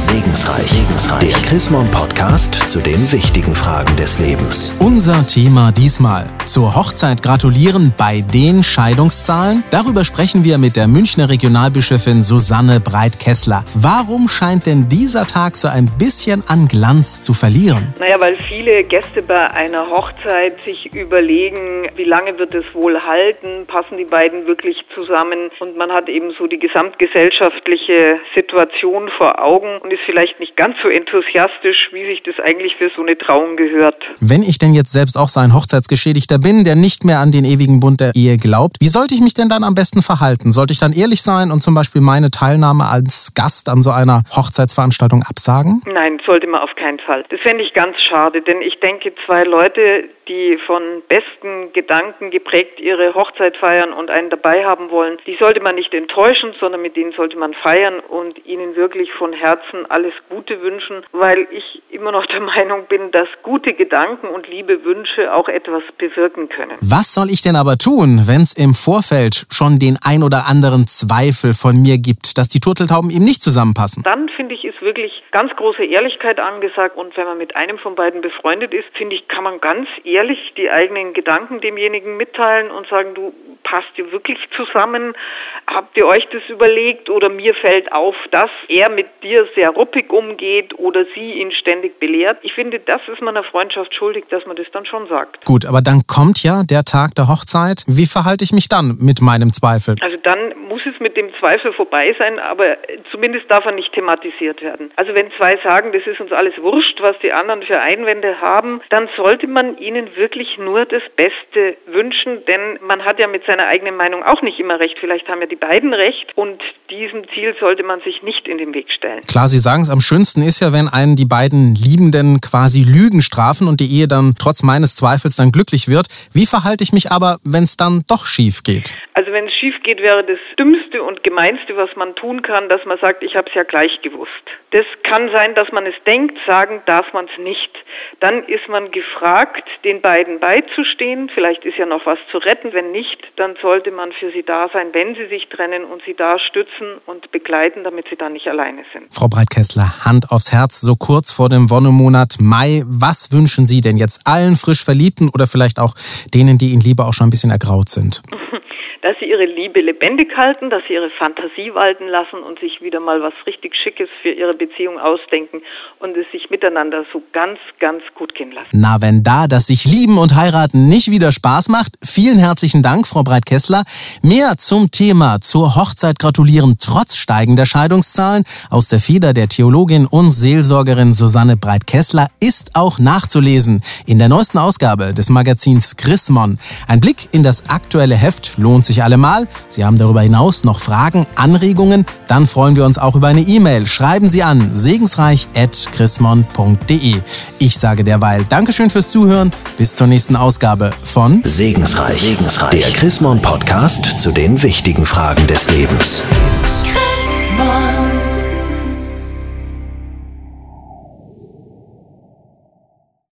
Segensreich. Segensreich. Der Chrismon Podcast zu den wichtigen Fragen des Lebens. Unser Thema diesmal. Zur Hochzeit gratulieren bei den Scheidungszahlen? Darüber sprechen wir mit der Münchner Regionalbischöfin Susanne Breit-Kessler. Warum scheint denn dieser Tag so ein bisschen an Glanz zu verlieren? Naja, weil viele Gäste bei einer Hochzeit sich überlegen, wie lange wird es wohl halten? Passen die beiden wirklich zusammen? Und man hat eben so die gesamtgesellschaftliche Situation vor Augen und ist vielleicht nicht ganz so enthusiastisch, wie sich das eigentlich für so eine Trauung gehört. Wenn ich denn jetzt selbst auch so ein Hochzeitsgeschädigter bin, der nicht mehr an den ewigen Bund der Ehe glaubt, wie sollte ich mich denn dann am besten verhalten? Sollte ich dann ehrlich sein und zum Beispiel meine Teilnahme als Gast an so einer Hochzeitsveranstaltung absagen? Nein, sollte man auf keinen Fall. Das fände ich ganz schade, denn ich denke, zwei Leute, die von besten Gedanken geprägt ihre Hochzeit feiern und einen dabei haben wollen, die sollte man nicht enttäuschen, sondern mit denen sollte man feiern und ihnen wirklich von Herzen alles Gute wünschen, weil ich immer noch der Meinung bin, dass gute Gedanken und liebe Wünsche auch etwas bewirken können. Was soll ich denn aber tun, wenn es im Vorfeld schon den ein oder anderen Zweifel von mir gibt, dass die Turteltauben eben nicht zusammenpassen? Dann finde ich, ist wirklich ganz große Ehrlichkeit angesagt und wenn man mit einem von beiden befreundet ist, finde ich, kann man ganz ehrlich ehrlich die eigenen Gedanken demjenigen mitteilen und sagen, du passt ihr wirklich zusammen? Habt ihr euch das überlegt oder mir fällt auf, dass er mit dir sehr ruppig umgeht oder sie ihn ständig belehrt? Ich finde, das ist man einer Freundschaft schuldig, dass man das dann schon sagt. Gut, aber dann kommt ja der Tag der Hochzeit. Wie verhalte ich mich dann mit meinem Zweifel? Also dann muss mit dem Zweifel vorbei sein, aber zumindest darf er nicht thematisiert werden. Also wenn zwei sagen, das ist uns alles wurscht, was die anderen für Einwände haben, dann sollte man ihnen wirklich nur das Beste wünschen, denn man hat ja mit seiner eigenen Meinung auch nicht immer recht. Vielleicht haben ja die beiden recht und diesem Ziel sollte man sich nicht in den Weg stellen. Klar, Sie sagen es, am schönsten ist ja, wenn einen die beiden Liebenden quasi Lügen strafen und die Ehe dann trotz meines Zweifels dann glücklich wird. Wie verhalte ich mich aber, wenn es dann doch schief geht? Also wenn es schief geht, wäre das Dümmste und Gemeinste, was man tun kann, dass man sagt, ich habe es ja gleich gewusst. Das kann sein, dass man es denkt, sagen darf man es nicht. Dann ist man gefragt, den beiden beizustehen. Vielleicht ist ja noch was zu retten. Wenn nicht, dann sollte man für sie da sein, wenn sie sich trennen und sie da stützen und begleiten, damit sie dann nicht alleine sind. Frau Breitkessler, Hand aufs Herz, so kurz vor dem Wonnemonat Mai. Was wünschen Sie denn jetzt allen frisch Verliebten oder vielleicht auch denen, die Ihnen lieber auch schon ein bisschen ergraut sind? dass sie ihre Liebe lebendig halten, dass sie ihre Fantasie walten lassen und sich wieder mal was richtig Schickes für ihre Beziehung ausdenken und es sich miteinander so ganz, ganz gut gehen lassen. Na, wenn da das sich lieben und heiraten nicht wieder Spaß macht, vielen herzlichen Dank, Frau Breit-Kessler. Mehr zum Thema zur Hochzeit gratulieren trotz steigender Scheidungszahlen aus der Feder der Theologin und Seelsorgerin Susanne Breit-Kessler ist auch nachzulesen in der neuesten Ausgabe des Magazins Chrismon. Ein Blick in das aktuelle Heft lohnt sich allemal. Sie haben darüber hinaus noch Fragen, Anregungen, dann freuen wir uns auch über eine E-Mail. Schreiben Sie an segensreich.chrismon.de. Ich sage derweil Dankeschön fürs Zuhören. Bis zur nächsten Ausgabe von Segensreich, Segensreich. der Chrismon Podcast zu den wichtigen Fragen des Lebens.